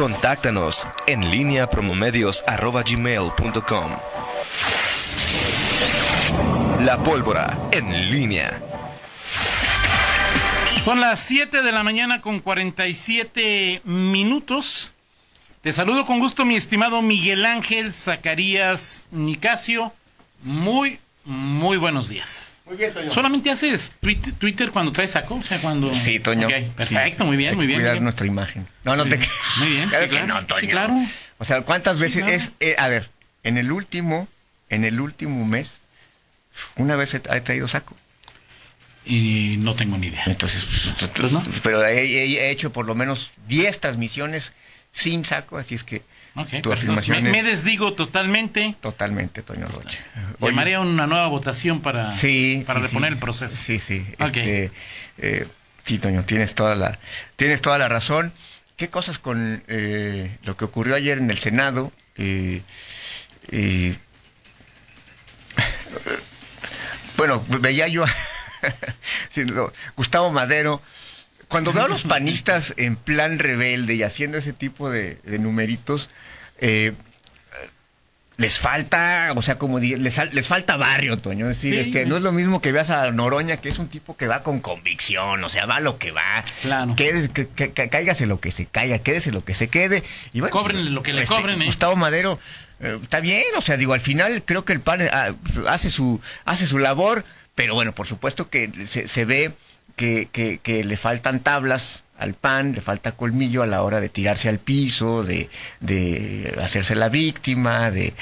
Contáctanos en línea promomedios.com. La pólvora en línea. Son las 7 de la mañana con 47 minutos. Te saludo con gusto, mi estimado Miguel Ángel Zacarías Nicasio. Muy, muy buenos días. Muy bien, Toño. ¿Solamente haces Twitter, Twitter cuando traes saco? O sea, cuando... Sí, Toño. Ok, perfecto, muy bien, Hay muy bien. Cuidar muy bien. nuestra imagen. No, no Muy te. muy bien, Claro sí, que claro, no, Toño. sí, claro. O sea, ¿cuántas Sí, veces claro. es? eh, a ver, en el último, en el último mes, una vez he, traído saco. Y no tengo ni idea. Entonces, Pues no. pero he, he- he hecho por lo menos 10 transmisiones sin saco, así es que tu afirmación me, es me desdigo totalmente. totalmente, Toño Rocha. Llamaré a una nueva votación para, sí, para sí, reponer sí. el proceso. Sí, sí. Ok. Este, eh, sí, Toño, tienes toda la, tienes toda la razón. ¿Qué cosas con eh, lo que ocurrió ayer en el Senado? Eh, eh, bueno, veía yo a Gustavo Madero. Cuando veo a los panistas en plan rebelde y haciendo ese tipo de, numeritos, eh, les falta, o sea, como les, les falta barrio, Toño. Es decir, Sí, este, no es lo mismo que veas a Noroña, que es un tipo que va con convicción, o sea, va lo que va. Claro. Quédese- que, que- que- cáigase lo que se caiga, quédese lo que se quede. Y bueno, Cóbrenle lo que le cobren, ¿eh? Gustavo Madero, eh, está bien, o sea, digo, al final creo que el PAN ah, hace su hace su labor, pero bueno, por supuesto que se, se ve que, que le faltan tablas al PAN, le falta colmillo a la hora de tirarse al piso, de, de hacerse la víctima, de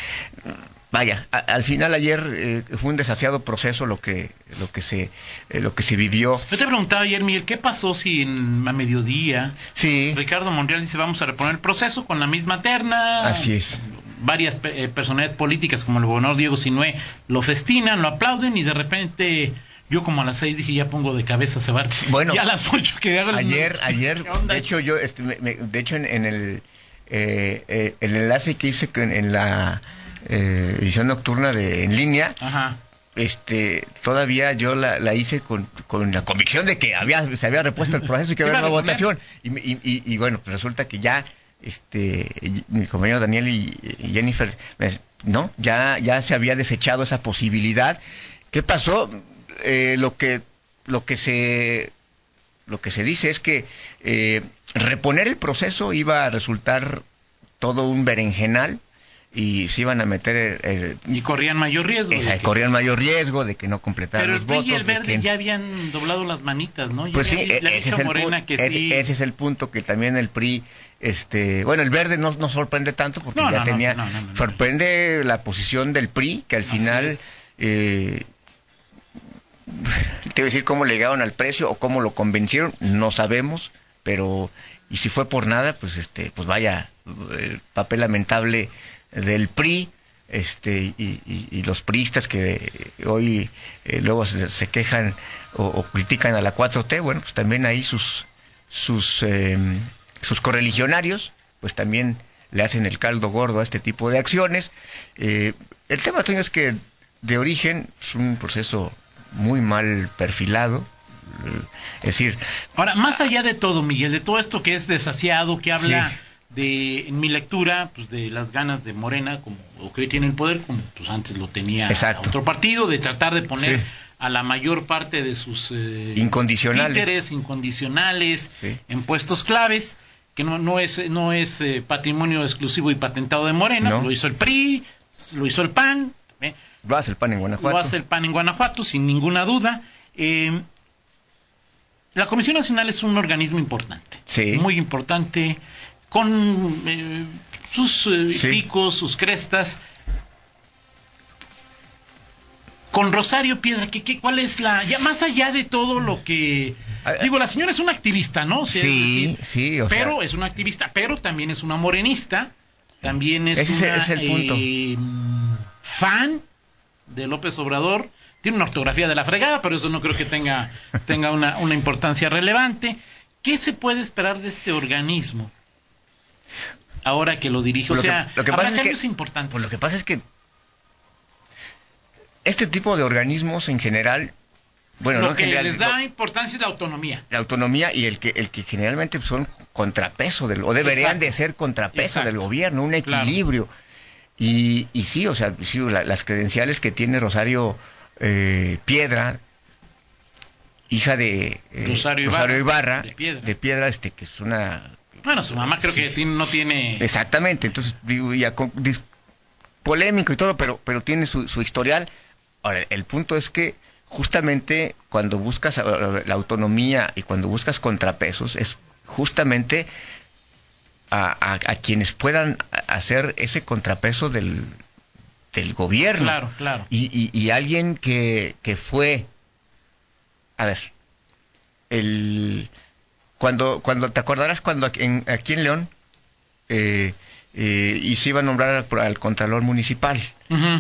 vaya, a- al final ayer eh, fue un desasiado proceso lo que lo que se eh, lo que se vivió. Yo te preguntaba ayer, Miguel, ¿qué pasó si en, a mediodía Sí, Ricardo Monreal dice vamos a reponer el proceso con la misma terna? así es. Varias eh, personalidades políticas como el gobernador Diego Sinué lo festinan, lo aplauden y de repente yo como a las seis dije ya pongo de cabeza a cebar. Bueno, y a las ocho que hago el- Ayer, ayer, de hecho yo, este, me- me- de hecho en, en el, eh, eh, el enlace que hice con- en la eh, edición nocturna de en línea, Ajá. este, todavía yo la, la hice con, con la convicción de que había, se había repuesto el proceso y que había una votación. Y, me- y- y- y bueno, pues resulta que ya, este, mi compañero Daniel y, y Jennifer, me- no, ya, ya se había desechado esa posibilidad. ¿Qué pasó? Eh, lo que, lo que se lo que se dice es que eh, reponer el proceso iba a resultar todo un berenjenal y se iban a meter el- el- Y corrían mayor riesgo. de esa- que- corrían mayor riesgo de que no completaran Pero el los PRI votos. y el de Verde que- ya habían doblado las manitas, ¿no? Ya pues sí, le- e- ese es, el Morena que ese- sí. ese es el punto que también el PRI, este, bueno, el Verde no nos sorprende tanto porque No, ya no, no, tenía, no, no, no, no. sorprende la posición del PRI que al final eh, te voy a decir cómo le llegaron al precio o cómo lo convencieron, no sabemos, pero y si fue por nada, pues este, pues vaya, el papel lamentable del PRI, este, y, y- y los priistas que hoy eh, luego se, se quejan o, critican a la 4T, bueno, pues también ahí sus sus eh, sus correligionarios, pues también le hacen el caldo gordo a este tipo de acciones. Eh, el tema, Toño, es que de origen es un proceso muy mal perfilado. Es decir, Ahora, más allá de todo, Miguel, de todo esto que es desasiado, que habla Sí. de, en mi lectura, pues de las ganas de Morena, como o que hoy tiene el poder, como pues antes lo tenía Exacto. otro partido, de tratar de poner Sí. a la mayor parte de sus eh, Incondicionales. títeres incondicionales Sí. en puestos claves, que no, no es, no es eh, patrimonio exclusivo y patentado de Morena, No. lo hizo el PRI, lo hizo el PAN, ¿eh? lo hace el PAN en Guanajuato. Lo hace el PAN en Guanajuato, sin ninguna duda. Eh, la Comisión Nacional es un organismo importante, Sí. muy importante, con eh, sus eh, Sí. picos, sus crestas. Con Rosario Piedra, ¿qué, qué, cuál es la...? Ya más allá de todo lo que... Ah, Digo, la señora es una activista, ¿no? O sea, Sí, decir, sí, o sea- pero es una activista, pero también es una morenista, también es Ese es el- una es el punto. eh, fan de López Obrador. Tiene una ortografía de la fregada, pero eso no creo que tenga, tenga una, una importancia relevante. ¿Qué se puede esperar de este organismo ahora que lo dirige? O Lo que- sea, lo que habrá pasa es que- cambios importantes. Pues lo que pasa es que este tipo de organismos en general bueno, Lo no que general, les da importancia es la autonomía. la autonomía y el que el que generalmente son contrapeso del o deberían Exacto. de ser contrapeso Exacto. del gobierno, un Claro. Y, y sí, o sea, sí, la- las credenciales que tiene Rosario eh, Piedra, hija de eh, Rosario Ibarra, de de Piedra. Piedra, este que es una Bueno, su mamá creo que tiene- no tiene... Exactamente, entonces digo, ya con- dis- polémico y todo, pero pero tiene su, su historial. Ahora, el punto es que justamente cuando buscas la autonomía y cuando buscas contrapesos es justamente a, a- a quienes puedan hacer ese contrapeso del, del gobierno. Claro, claro. Y, y- y alguien que, que fue, a ver, el cuando cuando te acordarás cuando aquí en, aquí en León eh, eh, y se iba a nombrar al, al contralor municipal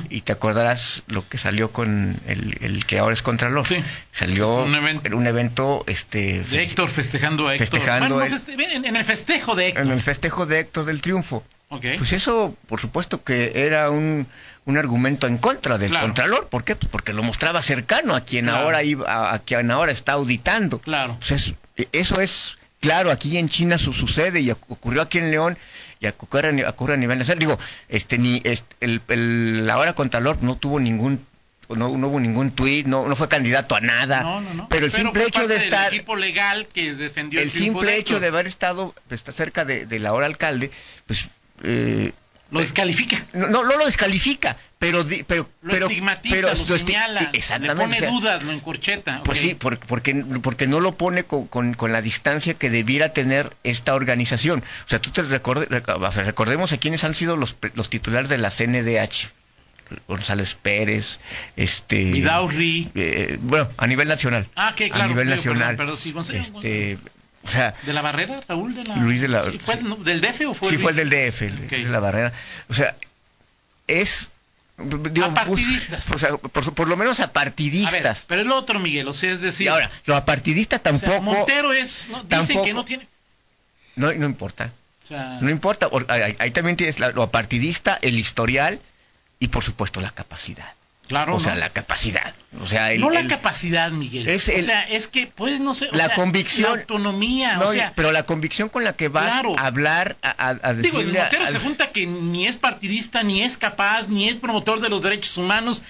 y te acordarás lo que salió con el, el que ahora es contralor Sí. salió Un evento. un evento este De Héctor festejando a Héctor. Festejando Bueno, no a- feste- en, en el festejo de Héctor. en el festejo de Héctor del Triunfo pues eso por supuesto que era un un argumento en contra del Claro. contralor ¿por qué? Pues porque lo mostraba cercano a quien Claro. ahora iba a, a quien ahora está auditando Claro. Pues es- eso es claro, aquí en China su, sucede y ocurrió aquí en León y ocurre, a ni- ocurre a nivel nacional. Digo, este ni este, el, el ahora Contralor no tuvo ningún no, no hubo ningún tuit, no, no fue candidato a nada. No, no, no. Pero el simple hecho de estar equipo legal que defendió el, el simple de hecho de haber estado pues, cerca de, del ahora alcalde, pues eh, Lo descalifica. no, no, lo descalifica, pero pero Lo pero, estigmatiza, pero lo esti- señala, le pone dudas, lo encorcheta. Pues sí, por- porque, porque no lo pone con, con- con la distancia que debiera tener esta organización. O sea, tú te recorde- recordemos a quiénes han sido los, los titulares de la CNDH. González Pérez, este... Vidaurri. eh, bueno, a nivel nacional. Ah, que claro. A nivel nacional. Perdón, perdón, sí, este, o sea, ¿De la barrera, Raúl? De la... Luis de la- Sí, ¿fue no, ¿Del DF o fue sí fue el del DF, de la barrera. O sea, es... digo, Apartidistas. o sea, por, lo menos A ver, pero el otro, Miguel, o sea, es decir... y ahora, lo apartidista o sea, tampoco... Montero es... no, dicen tampoco- que no tiene... no, no importa. O sea, No importa, or- ahí, ahí también tienes la- lo apartidista, el historial y por supuesto la capacidad. Claro, o sea, ¿no? la capacidad. O sea, el, no la el- capacidad, Miguel. Es o sea, es que, pues, no sé... o La sea, convicción- La autonomía, no, o sea... pero la convicción con la que vas Claro. a hablar, a, a- Digo, el Montero se junta que ni es partidista, ni es capaz, ni es promotor de los derechos humanos,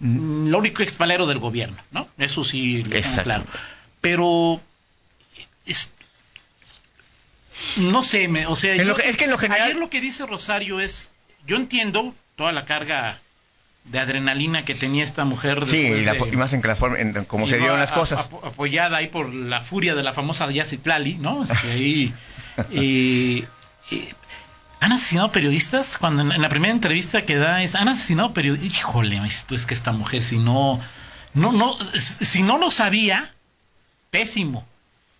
mm, lo único expalero del gobierno, ¿no? Eso sí lo tengo claro. Pero es- no sé, me- o sea, yo- que- es que en lo general- ayer lo que dice Rosario es, yo entiendo toda la carga de adrenalina que tenía esta mujer Sí, y, la de- fo- y más en que la forma, en cómo y se dieron las a- cosas. apo- apoyada ahí por la furia de la famosa Yacitlali, ¿no? Ahí, eh, eh, ¿Han asesinado periodistas? Cuando en, en la primera entrevista que da es, ¿han asesinado periodistas? Híjole, esto es que esta mujer, si no, no, no, si no lo sabía, pésimo.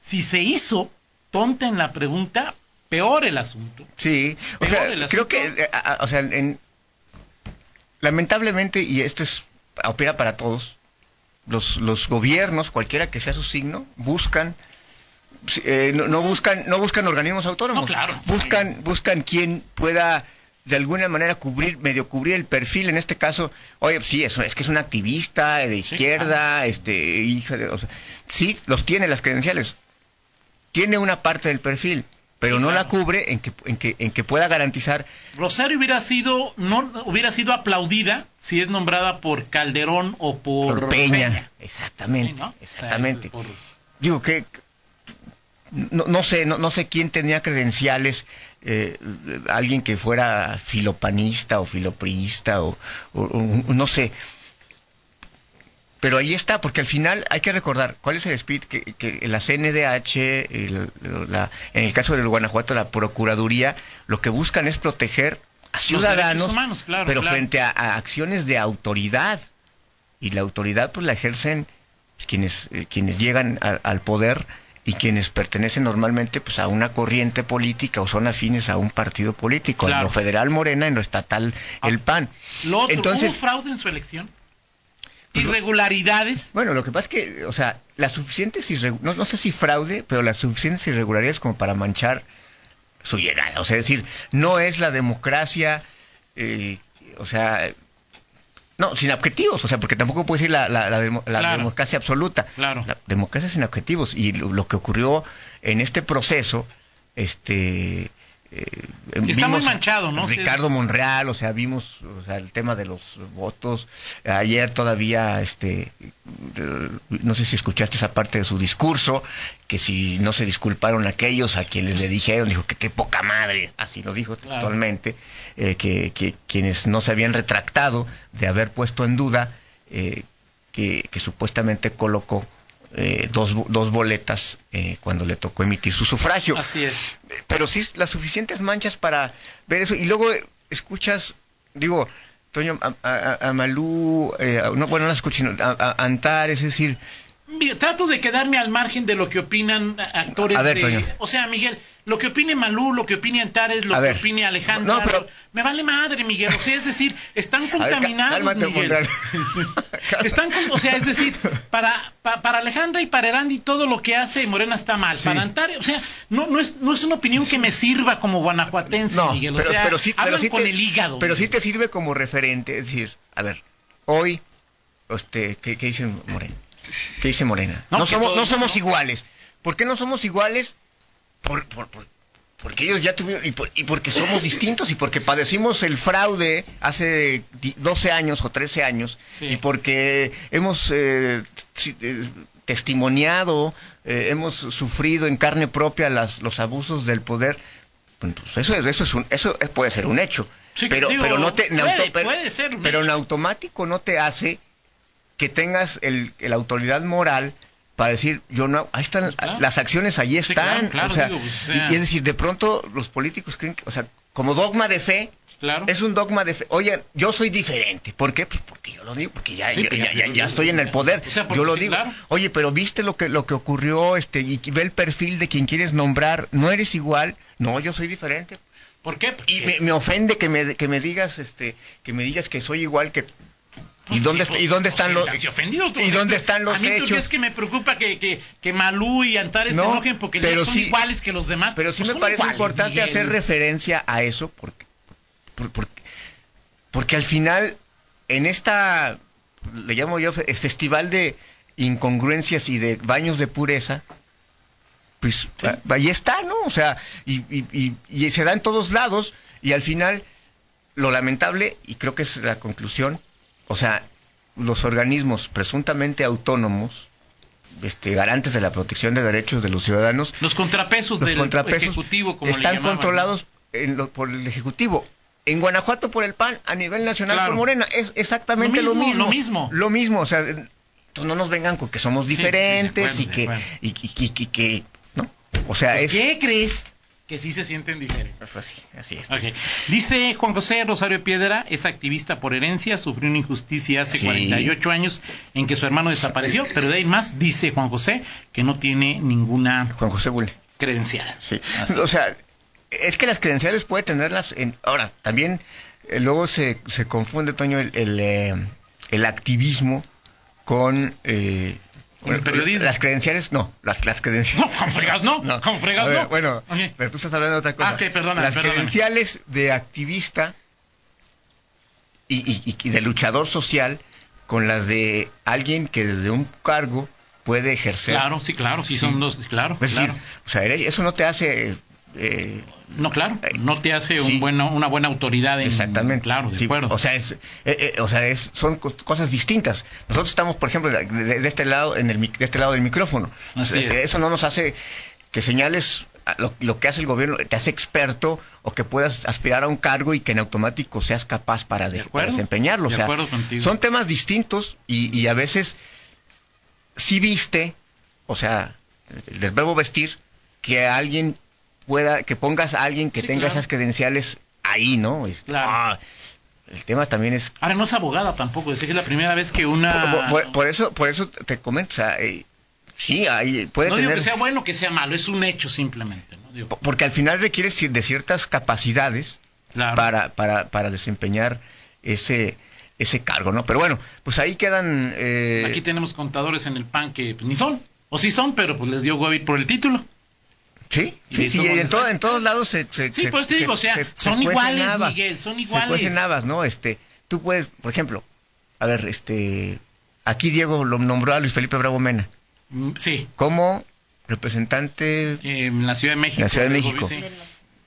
Si se hizo tonta en la pregunta, peor el asunto. Sí, o Peor sea, creo que, eh, a- a- o sea, en- lamentablemente, y esto es, opera para todos, los, los gobiernos, cualquiera que sea su signo, buscan, eh, no, no buscan, no buscan organismos autónomos, No, claro. buscan, buscan quien pueda de alguna manera cubrir, medio cubrir el perfil, en este caso, oye, sí, es, es que es un activista de izquierda, este, hija de, o sea, sí, los tiene las credenciales, tiene una parte del perfil, pero no la cubre en que, en que, en que pueda garantizar Rosario hubiera sido, no, hubiera sido aplaudida si es nombrada por Calderón o por, por Peña. Peña. Exactamente, Sí, ¿no? exactamente. O sea, es por- Digo que no, no sé, no, no sé quién tenía credenciales, eh, alguien que fuera filopanista o filopriista o, o- o- no sé. Pero ahí está, porque al final hay que recordar cuál es el espíritu que, que la CNDH, el- la- en el caso del Guanajuato, la Procuraduría, lo que buscan es proteger a ciudadanos, humanos, claro, pero claro. frente a, a acciones de autoridad. Y la autoridad pues la ejercen quienes, eh, quienes llegan a- al poder y quienes pertenecen normalmente pues a una corriente política o son afines a un partido político. En lo federal Morena, en lo estatal Ah. el PAN. Lo otro, Entonces, ¿hubo fraude en su elección? ¿Irregularidades? Bueno, lo que pasa es que, o sea, las suficientes no, no sé si fraude, pero las suficientes irregularidades como para manchar su llegada. O sea, es decir, no es la democracia, eh, o sea, No, sin objetivos, o sea, porque tampoco puede decir la, la, la, demo- la Claro. democracia absoluta. Claro. La democracia sin objetivos. Y lo, lo que ocurrió en este proceso, este... eh, Está muy manchado, ¿no? Ricardo Monreal, o sea, vimos o sea, el tema de los votos. Ayer todavía, este, no sé si escuchaste esa parte de su discurso, que si no se disculparon aquellos a quienes le dijeron, dijo que qué poca madre, así lo dijo Claro. textualmente, eh, que, que quienes no se habían retractado de haber puesto en duda eh, que, que supuestamente colocó eh, dos, dos boletas eh, cuando le tocó emitir su sufragio Así es. pero sí las suficientes manchas para ver eso. Y luego eh, escuchas, digo, Toño, a, a- a Malú, eh, no, bueno, no las escucho, sino a, a Antares, es decir, Trato de quedarme al margen de lo que opinan actores A ver, de... O sea, Miguel, lo que opine Malú, lo que opine Antares, lo A que ver. opine Alejandra... No, pero- Me vale madre, Miguel. O sea, es decir, están ver, contaminados, Miguel. Están o sea, es decir, para, pa- para Alejandra y para Erandi todo lo que hace Morena está mal. Sí. Para Antares, o sea, no, no, es, no es una opinión que me sirva como guanajuatense, no, Miguel. O pero, sea, pero sí, hablan sí con te, el hígado. pero sí Miguel. te sirve como referente, es decir, a ver, hoy, este, ¿qué, qué dice Morena? ¿Qué dice Morena? No, somos, no somos no. iguales. ¿Por qué no somos iguales? Por, por, por- porque ellos ya tuvieron, y, por- y porque somos distintos, y porque padecimos el fraude hace di- 12 años o 13 años, Sí. y porque hemos eh, eh, testimoniado, eh, hemos sufrido en carne propia las, los abusos del poder. Pues eso, es- eso, es un, eso es- puede ser un hecho. Sí, pero, digo, pero no te, puede- auto- pero, puede ser pero en automático no te hace que tengas el, la autoridad moral para decir, yo no, ahí están, Pues claro. las acciones ahí Sí, están. claro, claro, o sea, digo, pues, o sea- y, y es decir, de pronto los políticos creen que, o sea, como dogma de fe, Claro. es un dogma de fe. Oye, yo soy diferente. ¿Por qué? Pues porque yo lo digo, porque ya, Sí, yo- pues ya, ya- ya- ya estoy en el poder. O sea, porque yo lo sí, digo. claro. Oye, pero viste lo que lo que ocurrió, este, y ve el perfil de quien quieres nombrar. No eres igual. No, yo soy diferente. ¿Por qué? Y Porque- me, me ofende que me, que me digas, este, que me digas que soy igual que. ¿Y Pues, dónde, sí, est- ¿Y dónde pues, están los estás ofendido, tú. ¿Y dónde están los a mí, ¿tú hechos? crees que me preocupa que, que, que Malú y Antares se No, enojen porque pero son sí- iguales que los demás? Pero sí Pues me parece iguales, importante Miguel. hacer referencia a eso porque, por- por- porque al final en esta, le llamo yo fe- festival de incongruencias y de baños de pureza, pues Sí. a- ahí está, ¿no? O sea, y, y- y- y se da en todos lados y al final lo lamentable, y creo que es la conclusión, o sea, los organismos presuntamente autónomos, este, garantes de la protección de derechos de los ciudadanos, Los contrapesos los del contrapesos Ejecutivo, como le están llamaban, controlados en lo- por el Ejecutivo. En Guanajuato por el PAN, a nivel nacional Claro. por Morena, es exactamente Lo lo mismo, lo mismo. Lo mismo, o sea, no nos vengan con que somos sí, diferentes y, que, y que, ¿no? O sea, Pues, es... ¿Qué crees? Que sí se sienten diferentes. Pues así, así es. Dice Juan José Rosario Piedra, es activista por herencia, sufrió una injusticia hace Sí. 48 años en que su hermano desapareció, pero de ahí más dice Juan José que no tiene ninguna Juan José Bulle. credencial. Sí. Así. O sea, es que las credenciales puede tenerlas en... Ahora, también eh, luego se, se confunde, Toño, el, el, eh, el activismo con... eh, Con periodismo. Las credenciales, no, las, las credenciales... No, con fregados no, con fregados A ver, no. Bueno, pero tú estás hablando de otra cosa. Ah, ok, perdóname, Las perdóname. credenciales de activista y, y- y de luchador social con las de alguien que desde un cargo puede ejercer... Claro, sí, claro, sí son dos, claro, Es claro. o sea, eso no te hace... eh, No, claro, no te hace un Sí. una buena autoridad en... Exactamente. Claro, de Sí, acuerdo. O sea, es, eh, eh, o sea es, son co- cosas distintas. Nosotros estamos, por ejemplo, de, este lado, en el, de este lado del micrófono. Así Es- es. Eso no nos hace que señales lo, lo que hace el gobierno, te hace experto o que puedas aspirar a un cargo y que en automático seas capaz para, de- De acuerdo. para desempeñarlo. O De acuerdo contigo. son temas distintos y, y a veces sí viste, o sea, del verbo vestir, que alguien pueda, que pongas a alguien que Sí, tenga claro. esas credenciales ahí, ¿no? Este, Claro. ah, el tema también es Ahora no es abogada tampoco, dice que es la primera vez que una... por, por- por eso, por eso te comento, o sea, eh, sí, hay, puede no digo tener, que sea bueno que sea malo, es un hecho simplemente. ¿no? Digo, po- porque al final requiere de ciertas capacidades claro. para, para, para desempeñar ese ese cargo, ¿no? Pero bueno, pues ahí quedan. eh, Aquí tenemos contadores en el PAN que pues, ni son, o sí son, pero pues les dio COVID por el título. Sí, sí, sí, todos en, todo- en todos lados se, se- Sí, se- pues te se- digo, o sea, se- se son iguales, habas. Miguel, son Se iguales. cuecen habas, ¿no? Este, tú puedes, por ejemplo, a ver, este, aquí Diego lo nombró a Luis Felipe Bravo Mena Mm, Sí, como representante, eh, en la Ciudad de México. La Ciudad de México. sí.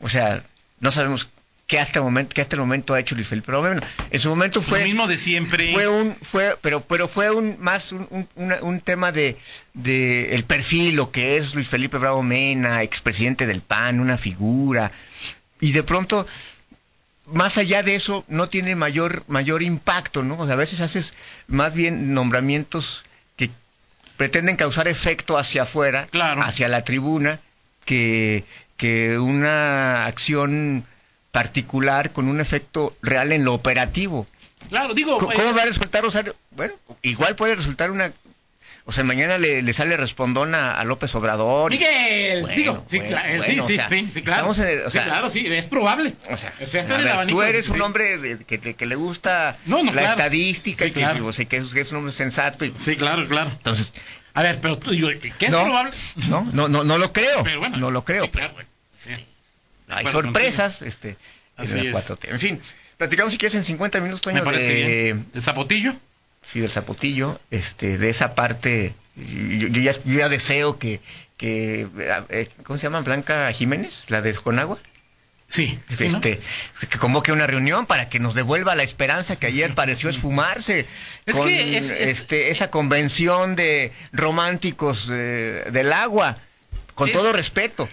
o sea, no sabemos qué hasta el momento, qué hasta el momento ha hecho Luis Felipe Bravo Mena. En su momento fue Lo mismo de siempre. fue un fue pero pero fue un más un, un, una- un tema de, de el perfil lo que es Luis Felipe Bravo Mena expresidente del PAN una figura y de pronto más allá de eso no tiene mayor mayor impacto no o sea, a veces haces más bien nombramientos que pretenden causar efecto hacia afuera Claro. hacia la tribuna que que una acción particular con un efecto real en lo operativo Claro, digo. ¿Cómo, eh, cómo va a resultar Rosario? Bueno, igual puede resultar una... O sea, mañana le, le sale respondón a, a López Obrador. Miguel, Bueno, digo, sí, bueno, claro, bueno, sí, o sí, sea, sí, sí, claro. el- o Sí, sea, claro, sí, es probable. O sea, está a en el ver, abanico. tú eres un hombre de- que, de- que le gusta No, no, la claro. estadística Sí, y que, claro. o sea, que, es, que es un hombre sensato. Y, Sí, claro, claro. entonces, A ver, pero tú, digo, ¿qué es no, probable? no, no, no, no lo creo. Pero bueno, no lo creo. sí, claro, güey. Sí. Hay sorpresas. este Así en la es. 4T. En fin, platicamos si quieres en 50 minutos, Toño, Me parece de, bien. ¿De Zapotillo? sí, del Zapotillo, este, de esa parte, yo, yo ya, yo ya deseo que, que eh, ¿cómo se llama? Blanca Jiménez, la de Conagua, Sí. sí, ¿no? este, que convoque una reunión para que nos devuelva la esperanza que ayer pareció esfumarse Es con que es- es- este, esa convención de románticos eh, del agua, con todo respeto,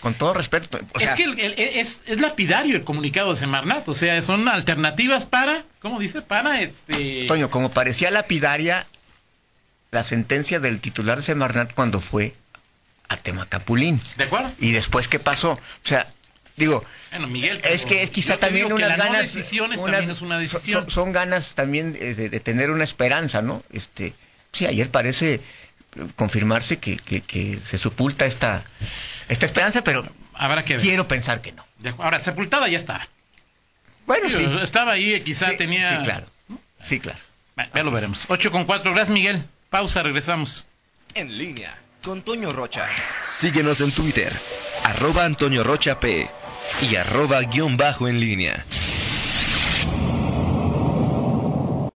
con todo respeto. o sea, es que el- el- es, es lapidario el comunicado de Semarnat, o sea, son alternativas para, ¿cómo dice? Para este... Toño, como parecía lapidaria la sentencia del titular de Semarnat cuando fue a Temacapulín. ¿De acuerdo? Y después, ¿qué pasó? O sea, digo, Bueno, Miguel. es que es quizá también unas no ganas... decisiones unas- también es una decisión. Son, son ganas también eh, de, de tener una esperanza, ¿no? Este, sí, ayer parece confirmarse que, que, que se supulta esta, esta esperanza, pero Habrá que ver. quiero pensar que no. Ahora, sepultada ya está. Bueno, sí. Estaba ahí, quizá Sí, tenía... Sí, claro. Sí, claro. Bueno, ya lo veremos. 8 con 4. Gracias, Miguel. Pausa, regresamos. En línea con Toño Rocha. Síguenos en Twitter, arroba Antonio Rocha P y arroba guion bajo en línea.